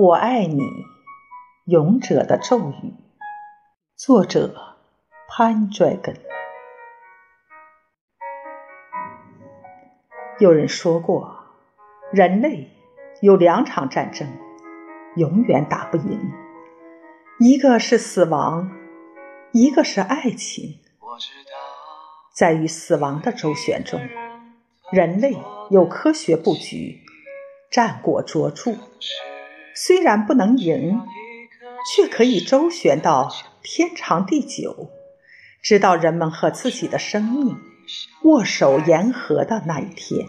我爱你，勇者的咒语。作者：潘 dragon。有人说过，人类有两场战争，永远打不赢，一个是死亡，一个是爱情。在与死亡的周旋中，人类有科学布局，战果卓著。虽然不能赢，却可以周旋到天长地久，直到人们和自己的生命握手言和的那一天。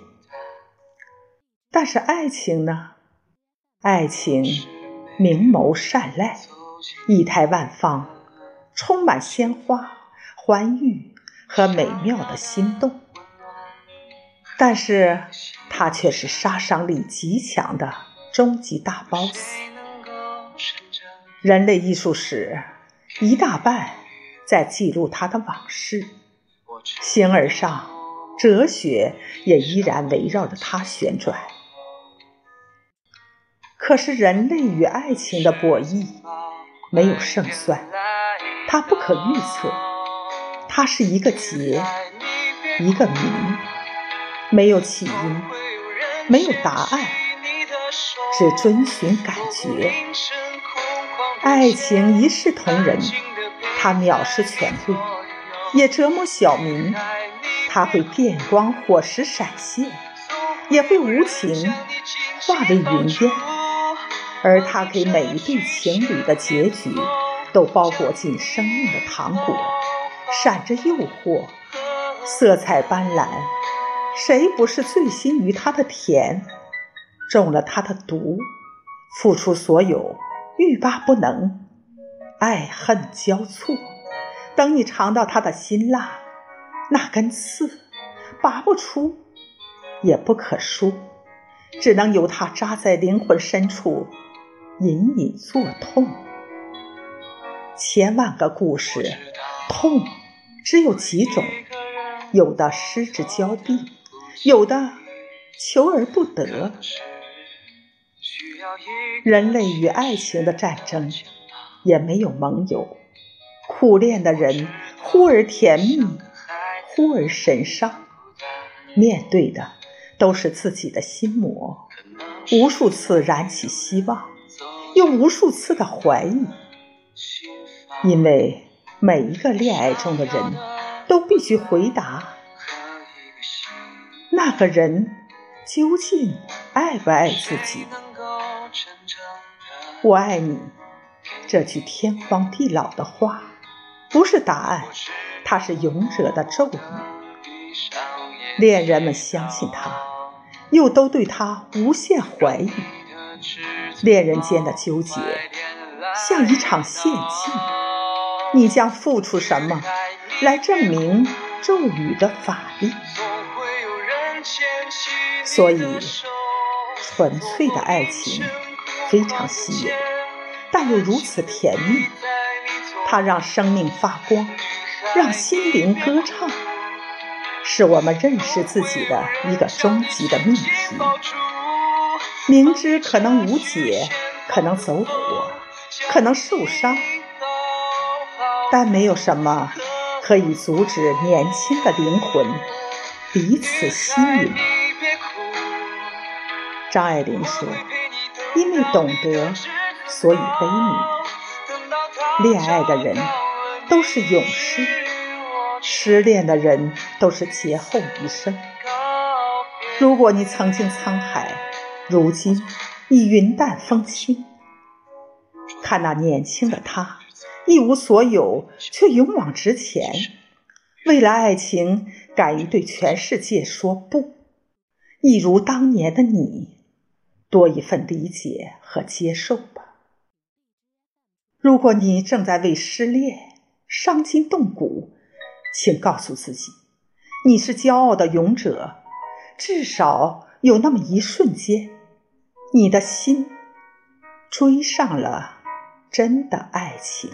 但是爱情呢？爱情明眸善睐，仪态万方，充满鲜花、欢愉和美妙的心动。但是它却是杀伤力极强的。终极大 BOSS，人类艺术史一大半在记录他的往事，形而上，哲学也依然围绕着他旋转。可是人类与爱情的博弈没有胜算，它不可预测，它是一个结，一个谜，没有起因，没有答案。只遵循感觉，爱情一视同仁，它藐视权贵，也折磨小民。它会电光火石闪现，也会无情化为云烟。而它给每一对情侣的结局，都包裹进生命的糖果，闪着诱惑，色彩斑斓。谁不是醉心于它的甜？中了他的毒，付出所有，欲罢不能，爱恨交错。等你尝到他的辛辣，那根刺拔不出，也不可输，只能由它扎在灵魂深处，隐隐作痛。千万个故事，痛只有几种，有的失之交臂，有的求而不得。人类与爱情的战争，也没有盟友。苦恋的人，忽而甜蜜，忽而神伤。面对的都是自己的心魔，无数次燃起希望，又无数次的怀疑。因为每一个恋爱中的人，都必须回答：那个人究竟爱不爱自己？我爱你，这句天荒地老的话，不是答案，它是勇者的咒语。恋人们相信他，又都对他无限怀疑。恋人间的纠结，像一场献祭。你将付出什么，来证明咒语的法力？所以，纯粹的爱情。非常稀有，但又如此甜蜜。它让生命发光，让心灵歌唱，是我们认识自己的一个终极的命题。明知可能无解，可能走火，可能受伤，但没有什么可以阻止年轻的灵魂彼此吸引。张爱玲说。因为懂得，所以悲悯。恋爱的人都是勇士，失恋的人都是劫后余生。如果你曾经沧海，如今已云淡风轻。看那年轻的他，一无所有却勇往直前，为了爱情敢于对全世界说不，一如当年的你。多一份理解和接受吧。如果你正在为失恋伤筋动骨，请告诉自己，你是骄傲的勇者。至少有那么一瞬间，你的心追上了真的爱情。